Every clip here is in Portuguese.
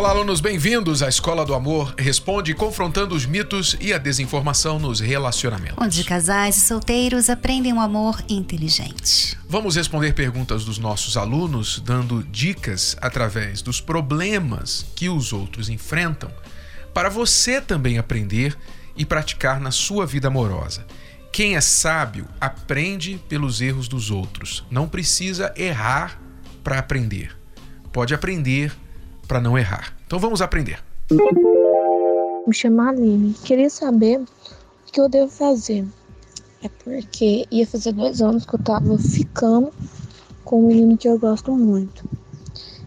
Olá, alunos, bem-vindos à Escola do Amor Responde, confrontando os mitos e a desinformação nos relacionamentos. Onde casais e solteiros aprendem um amor inteligente. Vamos responder perguntas dos nossos alunos, dando dicas através dos problemas que os outros enfrentam, para você também aprender e praticar na sua vida amorosa. Quem é sábio aprende pelos erros dos outros. Não precisa errar para aprender. Pode aprender para não errar. Então vamos aprender. Me chamo Aline. Queria saber o que eu devo fazer. É porque ia fazer dois anos que eu tava ficando com um menino que eu gosto muito.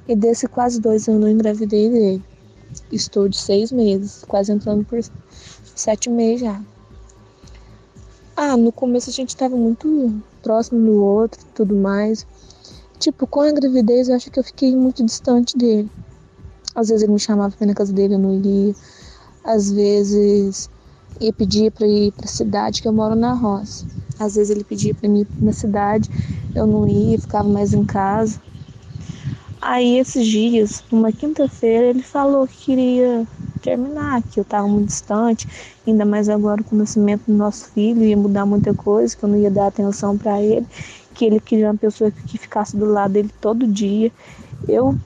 E desse quase dois anos eu engravidei dele. Estou de seis meses, quase entrando por sete meses já. Ah, no começo a gente tava muito próximo do outro tudo mais. Tipo, com a gravidez eu acho que eu fiquei muito distante dele. Às vezes ele me chamava para ir na casa dele, eu não ia. Às vezes ia pedir para ir para a cidade, que eu moro na roça. Às vezes ele pedia para ir na cidade, eu não ia, ficava mais em casa. Aí esses dias, numa quinta-feira, ele falou que queria terminar, que eu estava muito distante, ainda mais agora com o nascimento do nosso filho, ia mudar muita coisa, que eu não ia dar atenção para ele, que ele queria uma pessoa que ficasse do lado dele todo dia. Eu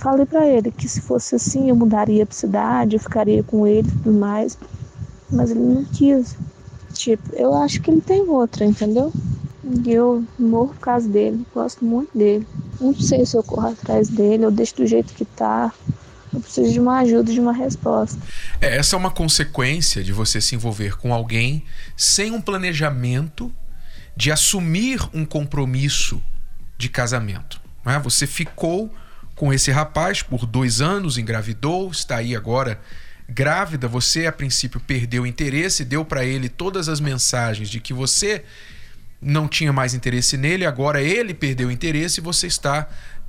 falei para ele que se fosse assim eu mudaria para cidade, eu ficaria com ele e tudo mais, mas ele não quis. Tipo, eu acho que ele tem outra, entendeu? E eu morro por causa dele, gosto muito dele. Não sei se eu corro atrás dele, eu deixo do jeito que tá. Eu preciso de uma ajuda, de uma resposta. É, essa é uma consequência de você se envolver com alguém sem um planejamento de assumir um compromisso de casamento. Não é? Você ficou com esse rapaz por dois anos, engravidou, está aí agora grávida. Você, a princípio, perdeu interesse, deu para ele todas as mensagens de que você não tinha mais interesse nele, agora ele perdeu interesse e você está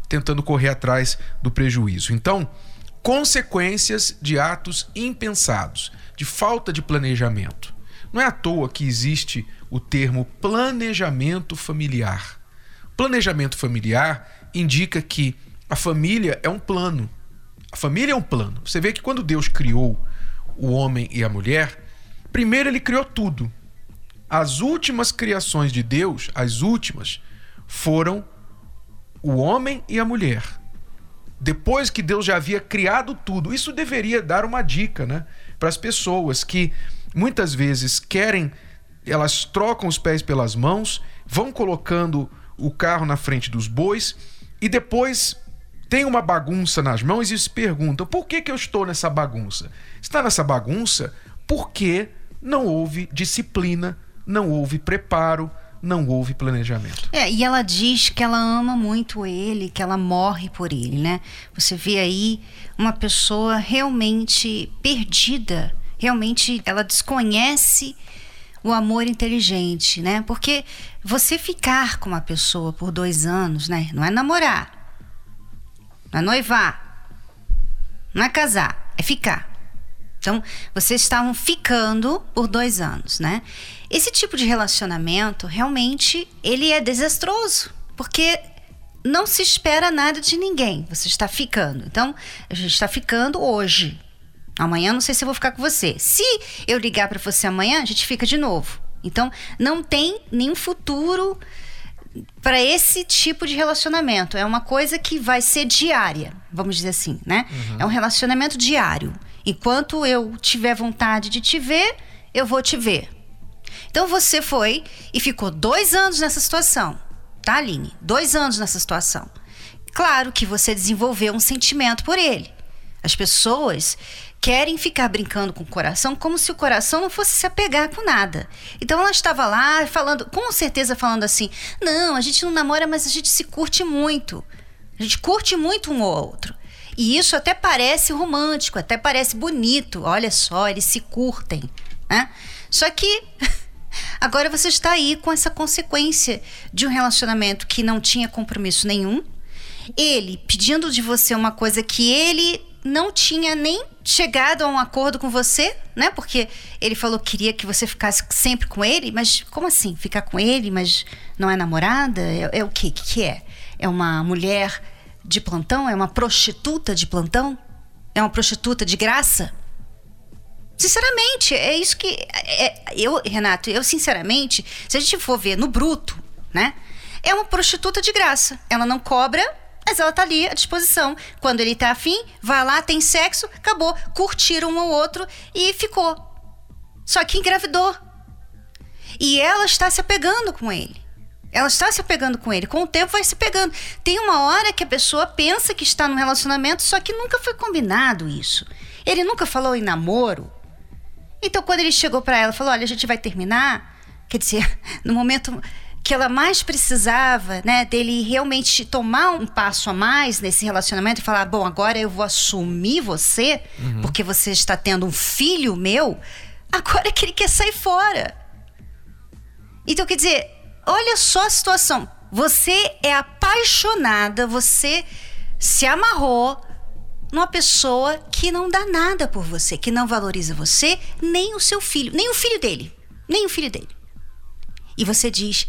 tentando correr atrás do prejuízo. Então, consequências de atos impensados, de falta de planejamento. Não é à toa que existe o termo planejamento familiar. Planejamento familiar indica que a família é um plano. A família é um plano. Você vê que quando Deus criou o homem e a mulher, primeiro ele criou tudo. As últimas criações de Deus, as últimas, foram o homem e a mulher. Depois que Deus já havia criado tudo, isso deveria dar uma dica, né, para as pessoas que muitas vezes querem, elas trocam os pés pelas mãos, vão colocando o carro na frente dos bois e depois tem uma bagunça nas mãos e se perguntam: por que, que eu estou nessa bagunça? Está nessa bagunça porque não houve disciplina, não houve preparo, não houve planejamento. É, e ela diz que ela ama muito ele, que ela morre por ele, né? Você vê aí uma pessoa realmente perdida, realmente ela desconhece o amor inteligente, né? Porque você ficar com uma pessoa por dois anos, né? Não é namorar não é noivar, não é casar, é ficar. Então, vocês estavam ficando por dois anos, né? Esse tipo de relacionamento, realmente, ele é desastroso, porque não se espera nada de ninguém. Você está ficando. Então, a gente está ficando hoje. Amanhã não sei se eu vou ficar com você. Se eu ligar para você amanhã, a gente fica de novo. Então, não tem nenhum futuro para esse tipo de relacionamento. É uma coisa que vai ser diária, vamos dizer assim, né? Uhum. É um relacionamento diário. Enquanto eu tiver vontade de te ver, eu vou te ver. Então você foi e ficou dois anos nessa situação, tá, Aline? Dois anos nessa situação. Claro que você desenvolveu um sentimento por ele. As pessoas querem ficar brincando com o coração como se o coração não fosse se apegar com nada. Então ela estava lá falando, com certeza falando assim: "Não, a gente não namora, mas a gente se curte muito. A gente curte muito um ou outro". E isso até parece romântico, até parece bonito. Olha só, eles se curtem, né? Só que agora você está aí com essa consequência de um relacionamento que não tinha compromisso nenhum ele pedindo de você uma coisa que ele não tinha nem chegado a um acordo com você, né? Porque ele falou que queria que você ficasse sempre com ele, mas como assim? Ficar com ele, mas não é namorada? É, é o quê? O que, que é? É uma mulher de plantão? É uma prostituta de plantão? É uma prostituta de graça? Sinceramente, é isso que. É, eu, Renato, eu sinceramente, se a gente for ver no bruto, né? É uma prostituta de graça. Ela não cobra, mas ela tá ali à disposição. Quando ele tá afim, vai lá, tem sexo, acabou. Curtiram um ou outro e ficou. Só que engravidou. E ela está se apegando com ele. Ela está se apegando com ele. Com o tempo vai se pegando. Tem uma hora que a pessoa pensa que está num relacionamento, só que nunca foi combinado isso. Ele nunca falou em namoro. Então, quando ele chegou para ela, falou: Olha, a gente vai terminar. Quer dizer, no momento que ela mais precisava, né, dele realmente tomar um passo a mais nesse relacionamento e falar: Bom, agora eu vou assumir você, uhum. porque você está tendo um filho meu. Agora é que ele quer sair fora. Então, quer dizer, olha só a situação. Você é apaixonada, você se amarrou numa pessoa que não dá nada por você, que não valoriza você, nem o seu filho, nem o filho dele, nem o filho dele. E você diz: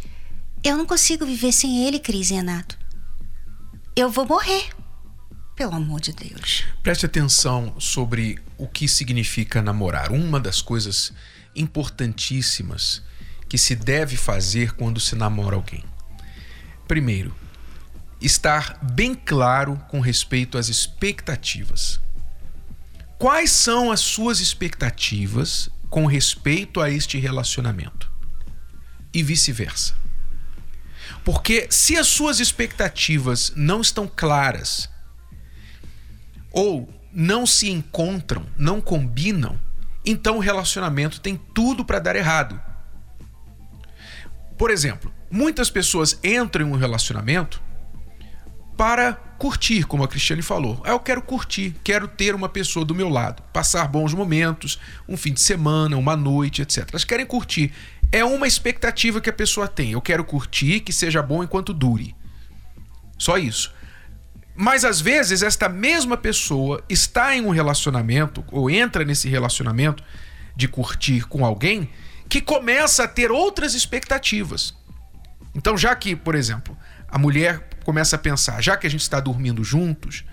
Eu não consigo viver sem ele, Cris e Renato. Eu vou morrer. Pelo amor de Deus. Preste atenção sobre o que significa namorar. Uma das coisas importantíssimas que se deve fazer quando se namora alguém. Primeiro, estar bem claro com respeito às expectativas. Quais são as suas expectativas com respeito a este relacionamento? E vice-versa. Porque se as suas expectativas não estão claras ou não se encontram, não combinam, então o relacionamento tem tudo para dar errado. Por exemplo, muitas pessoas entram em um relacionamento para curtir, como a Cristiane falou. Ah, eu quero curtir, quero ter uma pessoa do meu lado, passar bons momentos, um fim de semana, uma noite, etc. Elas querem curtir. É uma expectativa que a pessoa tem. Eu quero curtir, que seja bom enquanto dure. Só isso. Mas às vezes esta mesma pessoa está em um relacionamento ou entra nesse relacionamento de curtir com alguém que começa a ter outras expectativas. Então, já que, por exemplo, a mulher começa a pensar, já que a gente está dormindo juntos,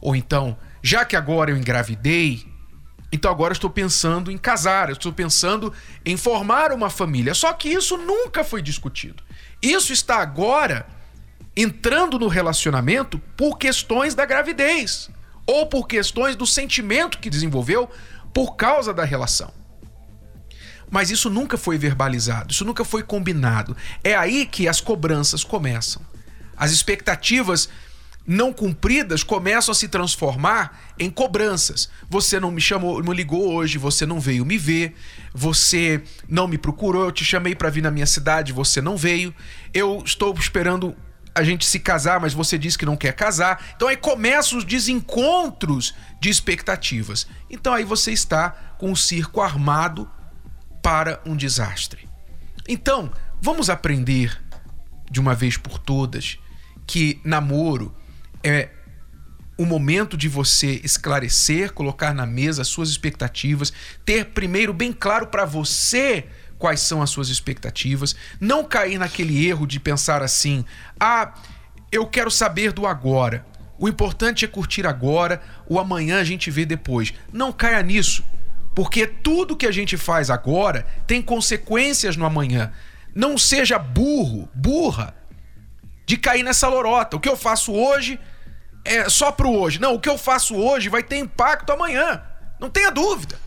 ou então, já que agora eu engravidei, então agora estou pensando em casar, estou pensando em formar uma família. Só que isso nunca foi discutido. Isso está agora entrando no relacionamento por questões da gravidez ou por questões do sentimento que desenvolveu por causa da relação. Mas isso nunca foi verbalizado, isso nunca foi combinado. É aí que as cobranças começam. As expectativas não cumpridas começam a se transformar em cobranças. Você não me chamou, me ligou hoje, você não veio me ver, você não me procurou, eu te chamei para vir na minha cidade, você não veio. Eu estou esperando a gente se casar, mas você disse que não quer casar. Então aí começam os desencontros de expectativas. Então aí você está com o circo armado para um desastre. Então, vamos aprender de uma vez por todas que namoro é o momento de você esclarecer, colocar na mesa as suas expectativas, ter primeiro bem claro para você quais são as suas expectativas, não cair naquele erro de pensar assim: "Ah, eu quero saber do agora. O importante é curtir agora, o amanhã a gente vê depois". Não caia nisso, porque tudo que a gente faz agora tem consequências no amanhã. Não seja burro, burra de cair nessa lorota. O que eu faço hoje é só pro hoje. Não, o que eu faço hoje vai ter impacto amanhã. Não tenha dúvida.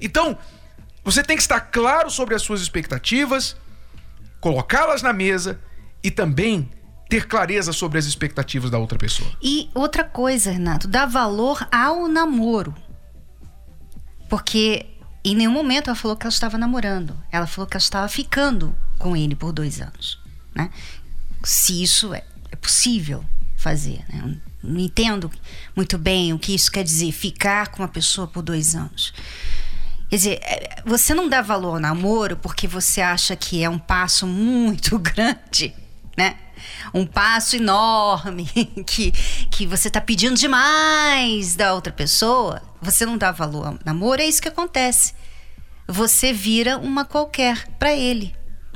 Então, você tem que estar claro sobre as suas expectativas, colocá-las na mesa e também ter clareza sobre as expectativas da outra pessoa. E outra coisa, Renato, dar valor ao namoro. Porque em nenhum momento ela falou que ela estava namorando. Ela falou que ela estava ficando com ele por dois anos. Né? Se isso é, é possível fazer. Né? Não entendo muito bem o que isso quer dizer, ficar com uma pessoa por dois anos. Quer dizer, é, você não dá valor ao namoro porque você acha que é um passo muito grande. né? Um passo enorme que, que você tá pedindo demais da outra pessoa, você não dá valor ao namoro, é isso que acontece. Você vira uma qualquer para ele,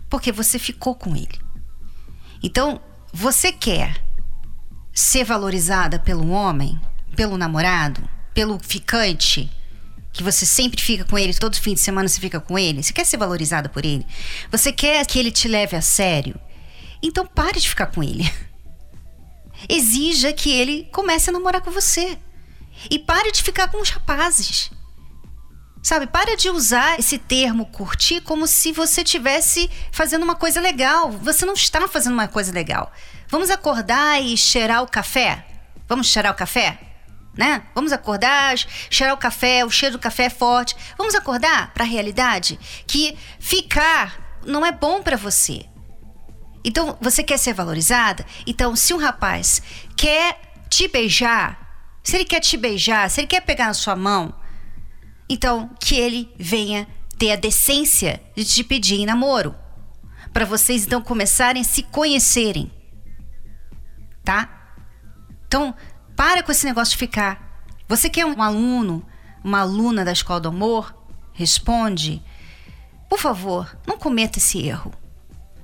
porque você ficou com ele. Então, você quer ser valorizada pelo homem, pelo namorado, pelo ficante, que você sempre fica com ele, todo fim de semana você fica com ele, você quer ser valorizada por ele, você quer que ele te leve a sério, então pare de ficar com ele. Exija que ele comece a namorar com você. E pare de ficar com os rapazes. Sabe, para de usar esse termo curtir como se você estivesse fazendo uma coisa legal. Você não está fazendo uma coisa legal. Vamos acordar e cheirar o café? Vamos cheirar o café? Né? Vamos acordar, cheirar o café, o cheiro do café é forte. Vamos acordar para a realidade que ficar não é bom para você. Então, você quer ser valorizada? Então, se um rapaz quer te beijar, se ele quer te beijar, se ele quer pegar na sua mão, então que ele venha ter a decência de te pedir em namoro. Para vocês então começarem a se conhecerem. Tá? Então, para com esse negócio de ficar. Você que é um aluno, uma aluna da Escola do Amor, responde. Por favor, não cometa esse erro.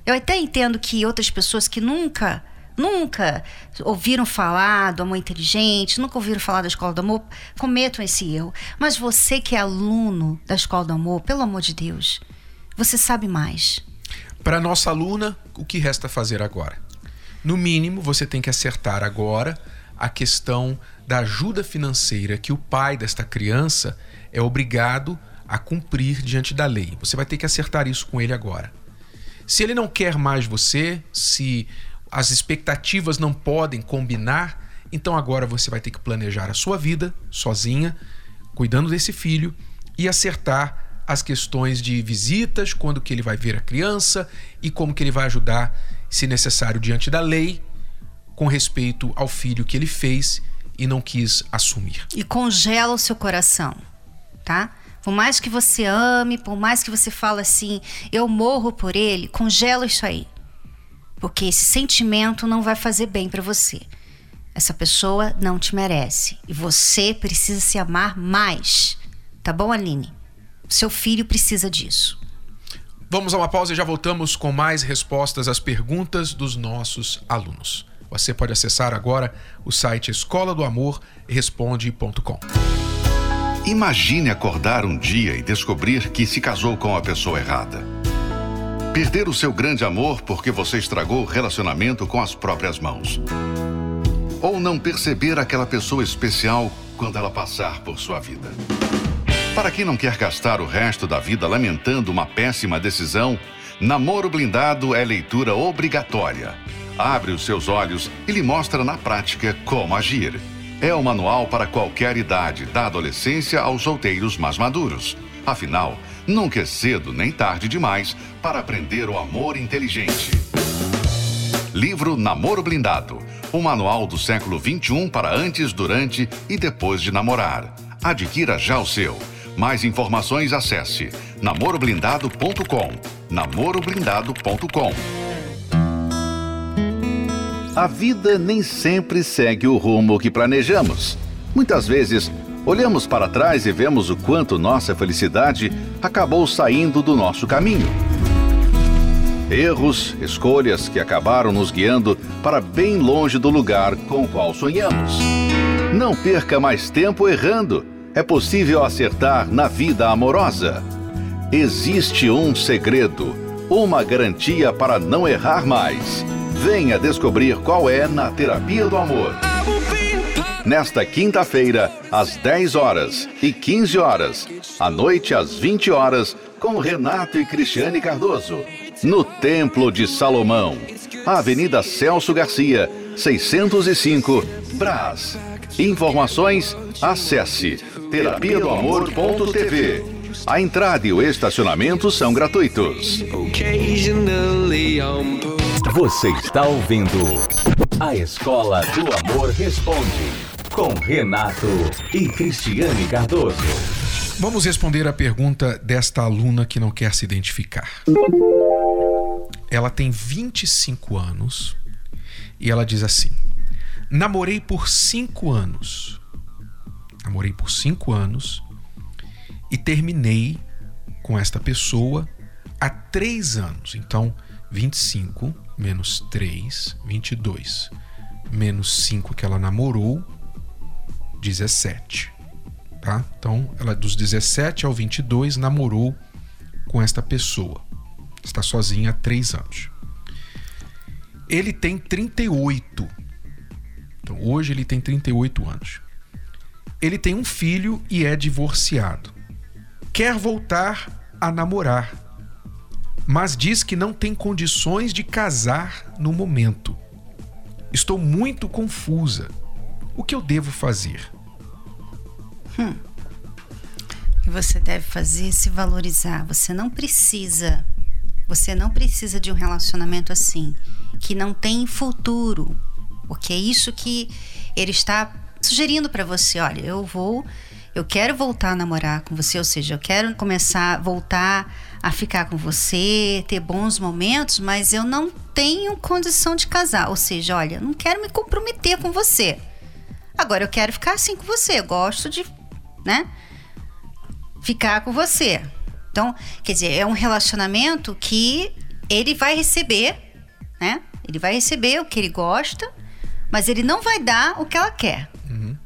Eu até entendo que outras pessoas que nunca, nunca ouviram falar do amor inteligente, nunca ouviram falar da escola do amor, cometam esse erro. Mas você que é aluno da escola do amor, pelo amor de Deus, você sabe mais. Para nossa aluna, o que resta fazer agora? No mínimo, você tem que acertar agora a questão da ajuda financeira que o pai desta criança é obrigado a cumprir diante da lei. Você vai ter que acertar isso com ele agora. Se ele não quer mais você, se as expectativas não podem combinar, então agora você vai ter que planejar a sua vida sozinha, cuidando desse filho e acertar as questões de visitas, quando que ele vai ver a criança e como que ele vai ajudar, se necessário, diante da lei, com respeito ao filho que ele fez e não quis assumir. E congela o seu coração, tá? Por mais que você ame, por mais que você fale assim, eu morro por ele, congela isso aí. Porque esse sentimento não vai fazer bem para você. Essa pessoa não te merece. E você precisa se amar mais. Tá bom, Aline? Seu filho precisa disso. Vamos a uma pausa e já voltamos com mais respostas às perguntas dos nossos alunos. Você pode acessar agora o site escola do amor responde.com. Imagine acordar um dia e descobrir que se casou com a pessoa errada. Perder o seu grande amor porque você estragou o relacionamento com as próprias mãos. Ou não perceber aquela pessoa especial quando ela passar por sua vida. Para quem não quer gastar o resto da vida lamentando uma péssima decisão, Namoro Blindado é leitura obrigatória. Abre os seus olhos e lhe mostra na prática como agir. É o manual para qualquer idade, da adolescência aos solteiros mais maduros. Afinal, nunca é cedo nem tarde demais para aprender o amor inteligente. Livro Namoro Blindado. Um manual do século XXI para antes, durante e depois de namorar. Adquira já o seu. Mais informações acesse namoroblindado.com. namoroblindado.com. A vida nem sempre segue o rumo que planejamos. Muitas vezes, olhamos para trás e vemos o quanto nossa felicidade acabou saindo do nosso caminho. Erros, escolhas que acabaram nos guiando para bem longe do lugar com o qual sonhamos. Não perca mais tempo errando. É possível acertar na vida amorosa. Existe um segredo, uma garantia para não errar mais. Venha descobrir qual é na Terapia do Amor. Nesta quinta-feira, às 10 horas e 15 horas, à noite às 20 horas, com Renato e Cristiane Cardoso, no Templo de Salomão, Avenida Celso Garcia, 605, Brás. Informações, acesse terapia do amor.tv. A entrada e o estacionamento são gratuitos. Você está ouvindo A Escola do Amor Responde, com Renato e Cristiane Cardoso. Vamos responder a pergunta desta aluna que não quer se identificar. ela tem 25 anos e ela diz assim: Namorei por 5 anos. Namorei por 5 anos e terminei com esta pessoa há 3 anos. Então, 25 menos 3, 22. Menos 5 que ela namorou, 17. Tá? Então, ela dos 17 ao 22 namorou com esta pessoa. Está sozinha há 3 anos. Ele tem 38. Então, hoje ele tem 38 anos. Ele tem um filho e é divorciado. Quer voltar a namorar, mas diz que não tem condições de casar no momento. Estou muito confusa. O que eu devo fazer? Hum. O que você deve fazer é se valorizar. Você não precisa. Você não precisa de um relacionamento assim, que não tem futuro. Porque é isso que ele está sugerindo para você. Olha, eu vou. Eu quero voltar a namorar com você, ou seja, eu quero começar a voltar a ficar com você, ter bons momentos, mas eu não tenho condição de casar. Ou seja, olha, não quero me comprometer com você. Agora eu quero ficar assim com você. Eu gosto de, né? Ficar com você. Então, quer dizer, é um relacionamento que ele vai receber, né? Ele vai receber o que ele gosta, mas ele não vai dar o que ela quer. Uhum.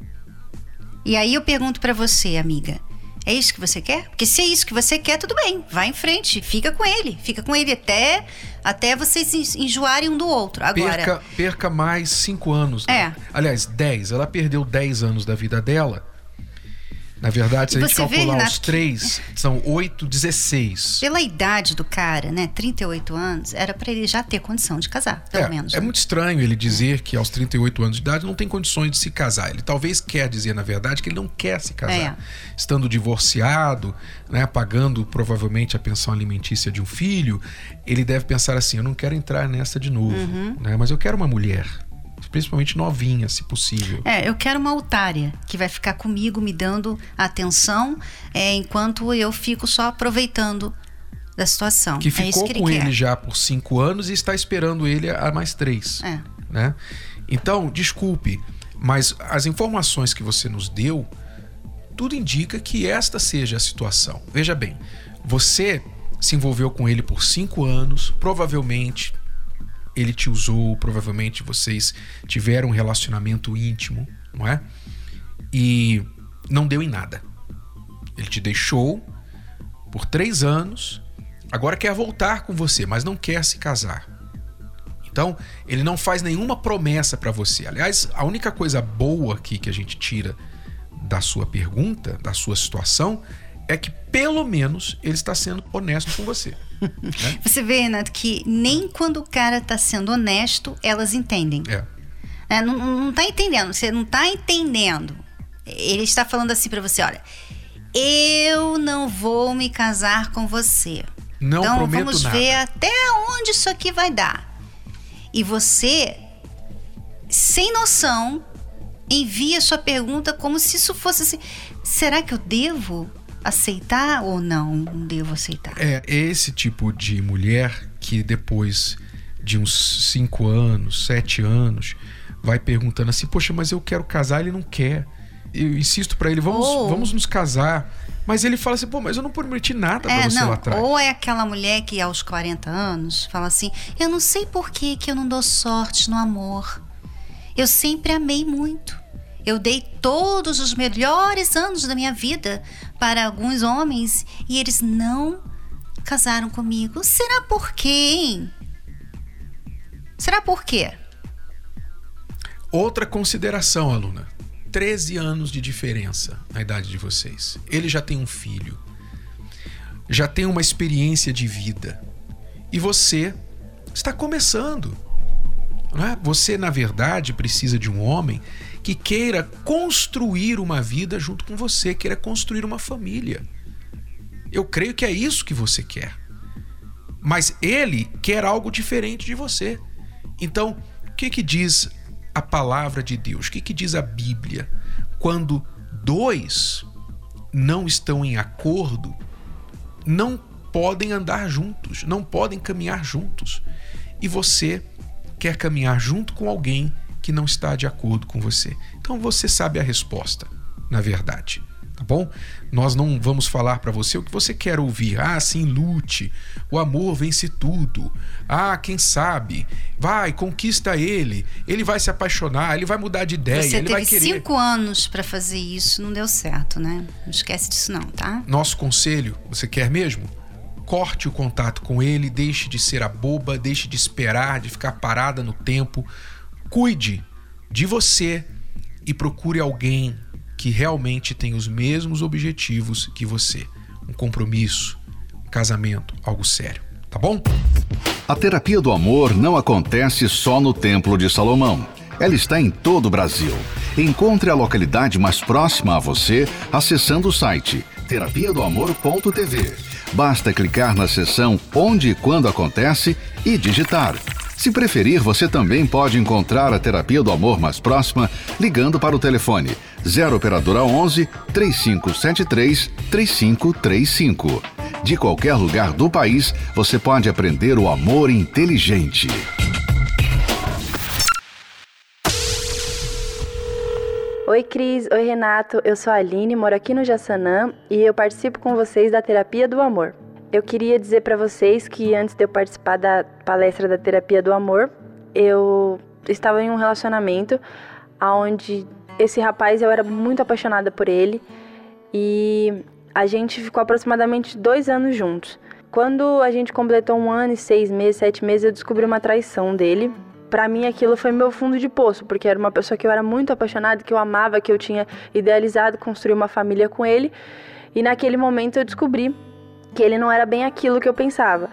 E aí eu pergunto para você, amiga, é isso que você quer? Porque se é isso que você quer, tudo bem. Vai em frente, fica com ele. Fica com ele até, até vocês enjoarem um do outro. Agora, perca, perca mais cinco anos. Né? É. Aliás, 10. Ela perdeu 10 anos da vida dela na verdade, se E a gente calcular os três, são 8, 16. pela idade do cara, né, 38 anos, era para ele já ter condição de casar, pelo é, menos. é né? muito estranho ele dizer que aos 38 anos de idade não tem condições de se casar. Ele talvez quer dizer, na verdade, que ele não quer se casar. É. Estando divorciado, né, pagando provavelmente a pensão alimentícia de um filho, ele deve pensar assim: eu não quero entrar nessa de novo, Uhum. né, mas eu quero uma mulher, principalmente novinha, se possível. É, eu quero uma otária que vai ficar comigo me dando atenção é, enquanto eu fico só aproveitando da situação. Que é ficou que com ele já por cinco anos e está esperando ele há mais três. É. né? Então, desculpe, mas as informações que você nos deu, tudo indica que esta seja a situação. Veja bem, você se envolveu com ele por cinco anos, provavelmente ele te usou, provavelmente vocês tiveram um relacionamento íntimo, não é? E não deu em nada. Ele te deixou por três anos, agora quer voltar com você, mas não quer se casar. Então, ele não faz nenhuma promessa para você. Aliás, a única coisa boa aqui que a gente tira da sua pergunta, da sua situação, é que pelo menos ele está sendo honesto com você. Né? Você vê, Renato, que nem quando o cara tá sendo honesto, elas entendem. É. É, não, não tá entendendo, você não tá entendendo. Ele está falando assim pra você, olha, eu não vou me casar com você. Não então prometo vamos nada. ver até onde isso aqui vai dar. E você, sem noção, envia sua pergunta como se isso fosse assim. Será que eu devo aceitar ou não? Não devo aceitar. É esse tipo de mulher que depois de uns cinco anos, sete anos, vai perguntando assim: Poxa, mas eu quero casar, ele não quer. Eu insisto pra ele: Vamos, Ou- vamos nos casar. Mas ele fala assim: Pô, mas eu não prometi nada pra É, você não. lá atrás. Ou é aquela mulher que aos 40 anos fala assim: Eu não sei por que, que eu não dou sorte no amor. Eu sempre amei muito. Eu dei todos os melhores anos da minha vida para alguns homens e eles não casaram comigo. Será por quê? Será por quê? Outra consideração, aluna: 13 anos de diferença na idade de vocês. Ele já tem um filho, já tem uma experiência de vida. E você está começando. Não é? Você, na verdade, precisa de um homem que queira construir uma vida junto com você, queira construir uma família. Eu creio que é isso que você quer. Mas ele quer algo diferente de você. Então, o que, que diz a palavra de Deus? O que, que diz a Bíblia? Quando dois não estão em acordo, não podem andar juntos, não podem caminhar juntos. e você quer caminhar junto com alguém que não está de acordo com você. Então você sabe a resposta, na verdade tá bom? Nós não vamos falar para você o que você quer ouvir. Ah, sim, lute. O amor vence tudo. Ah, quem sabe? Vai, conquista ele. Ele vai se apaixonar, ele vai mudar de ideia, você ele vai querer. Cinco anos para fazer isso, não deu certo, né? Não esquece disso não, tá? Nosso conselho, você quer mesmo? Corte o contato com ele, deixe de ser a boba, deixe de esperar, de ficar parada no tempo. Cuide de você e procure alguém que realmente tem os mesmos objetivos que você. Um compromisso, um casamento, algo sério. Tá bom? A terapia do amor não acontece só no Templo de Salomão. Ela está em todo o Brasil. Encontre a localidade mais próxima a você acessando o site terapia do amor.tv. Basta clicar na seção Onde e Quando Acontece e digitar se preferir, você também pode encontrar a terapia do amor mais próxima ligando para o telefone 0 operadora 11 3573 3535. De qualquer lugar do país, você pode aprender o amor inteligente. Oi Cris, oi Renato, eu sou a Aline, moro aqui no Jaçanã e eu participo com vocês da Terapia do Amor. Eu queria dizer para vocês que antes de eu participar da palestra da terapia do amor, eu estava em um relacionamento onde esse rapaz eu era muito apaixonada por ele e a gente ficou aproximadamente dois anos juntos. Quando a gente completou um ano e seis meses, sete meses, eu descobri uma traição dele. Para mim, aquilo foi meu fundo de poço, porque era uma pessoa que eu era muito apaixonada, que eu amava, que eu tinha idealizado construir uma família com ele. E naquele momento eu descobri que ele não era bem aquilo que eu pensava.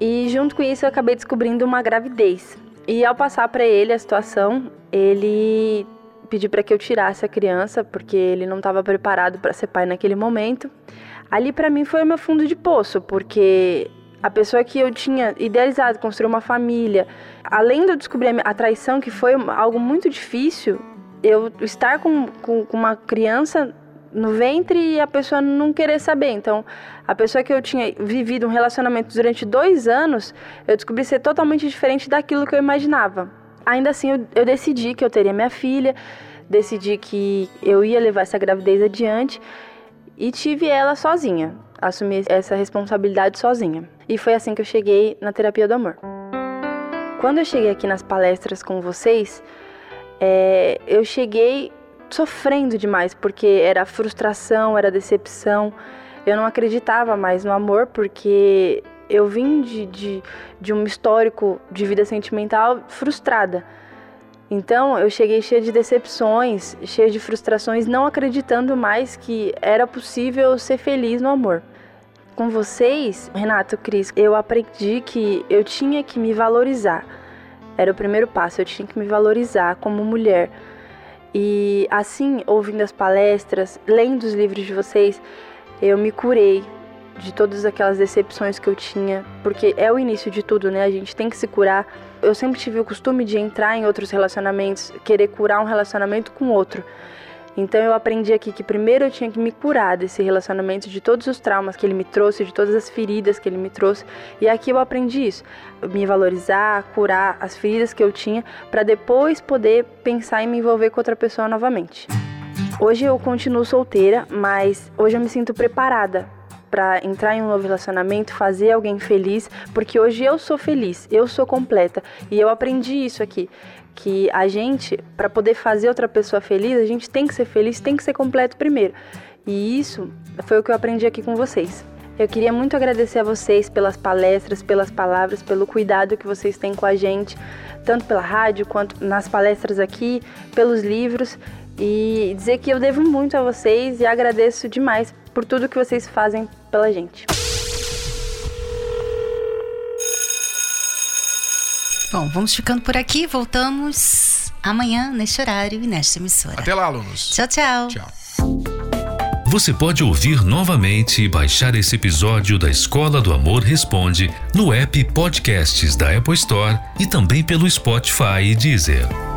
E junto com isso eu acabei descobrindo uma gravidez. E ao passar para ele a situação, ele pediu para que eu tirasse a criança porque ele não estava preparado para ser pai naquele momento. Ali para mim foi o meu fundo de poço, porque a pessoa que eu tinha idealizado construir uma família, além de eu descobrir a traição, que foi algo muito difícil, eu estar com, com, com uma criança no ventre e a pessoa não querer saber. Então, a pessoa que eu tinha vivido um relacionamento durante dois anos, eu descobri ser totalmente diferente daquilo que eu imaginava. Ainda assim, eu, eu decidi que eu teria minha filha, decidi que eu ia levar essa gravidez adiante e tive ela sozinha, assumi essa responsabilidade sozinha. E foi assim que eu cheguei na terapia do amor. Quando eu cheguei aqui nas palestras com vocês, é, eu cheguei sofrendo demais, porque era frustração, era decepção. Eu não acreditava mais no amor, porque eu vim de, de, de um histórico de vida sentimental frustrada. Então eu cheguei cheia de decepções, cheia de frustrações, não acreditando mais que era possível ser feliz no amor. Com vocês, Renato, Cris, eu aprendi que eu tinha que me valorizar. Era o primeiro passo, eu tinha que me valorizar como mulher e assim, ouvindo as palestras, lendo os livros de vocês, eu me curei de todas aquelas decepções que eu tinha, porque é o início de tudo, né? A gente tem que se curar. Eu sempre tive o costume de entrar em outros relacionamentos, querer curar um relacionamento com outro. Então eu aprendi aqui que primeiro eu tinha que me curar desse relacionamento, de todos os traumas que ele me trouxe, de todas as feridas que ele me trouxe. E aqui eu aprendi isso, me valorizar, curar as feridas que eu tinha, para depois poder pensar em me envolver com outra pessoa novamente. Hoje eu continuo solteira, mas hoje eu me sinto preparada para entrar em um novo relacionamento, fazer alguém feliz, porque hoje eu sou feliz, eu sou completa e eu aprendi isso aqui que a gente, para poder fazer outra pessoa feliz, a gente tem que ser feliz, tem que ser completo primeiro. E isso foi o que eu aprendi aqui com vocês. Eu queria muito agradecer a vocês pelas palestras, pelas palavras, pelo cuidado que vocês têm com a gente, tanto pela rádio quanto nas palestras aqui, pelos livros, e dizer que eu devo muito a vocês e agradeço demais por tudo que vocês fazem pela gente. Bom, vamos ficando por aqui. Voltamos amanhã, neste horário e nesta emissora. Até lá, alunos. Tchau, tchau. Tchau. Você pode ouvir novamente e baixar esse episódio da Escola do Amor Responde no app Podcasts da Apple Store e também pelo Spotify e Deezer.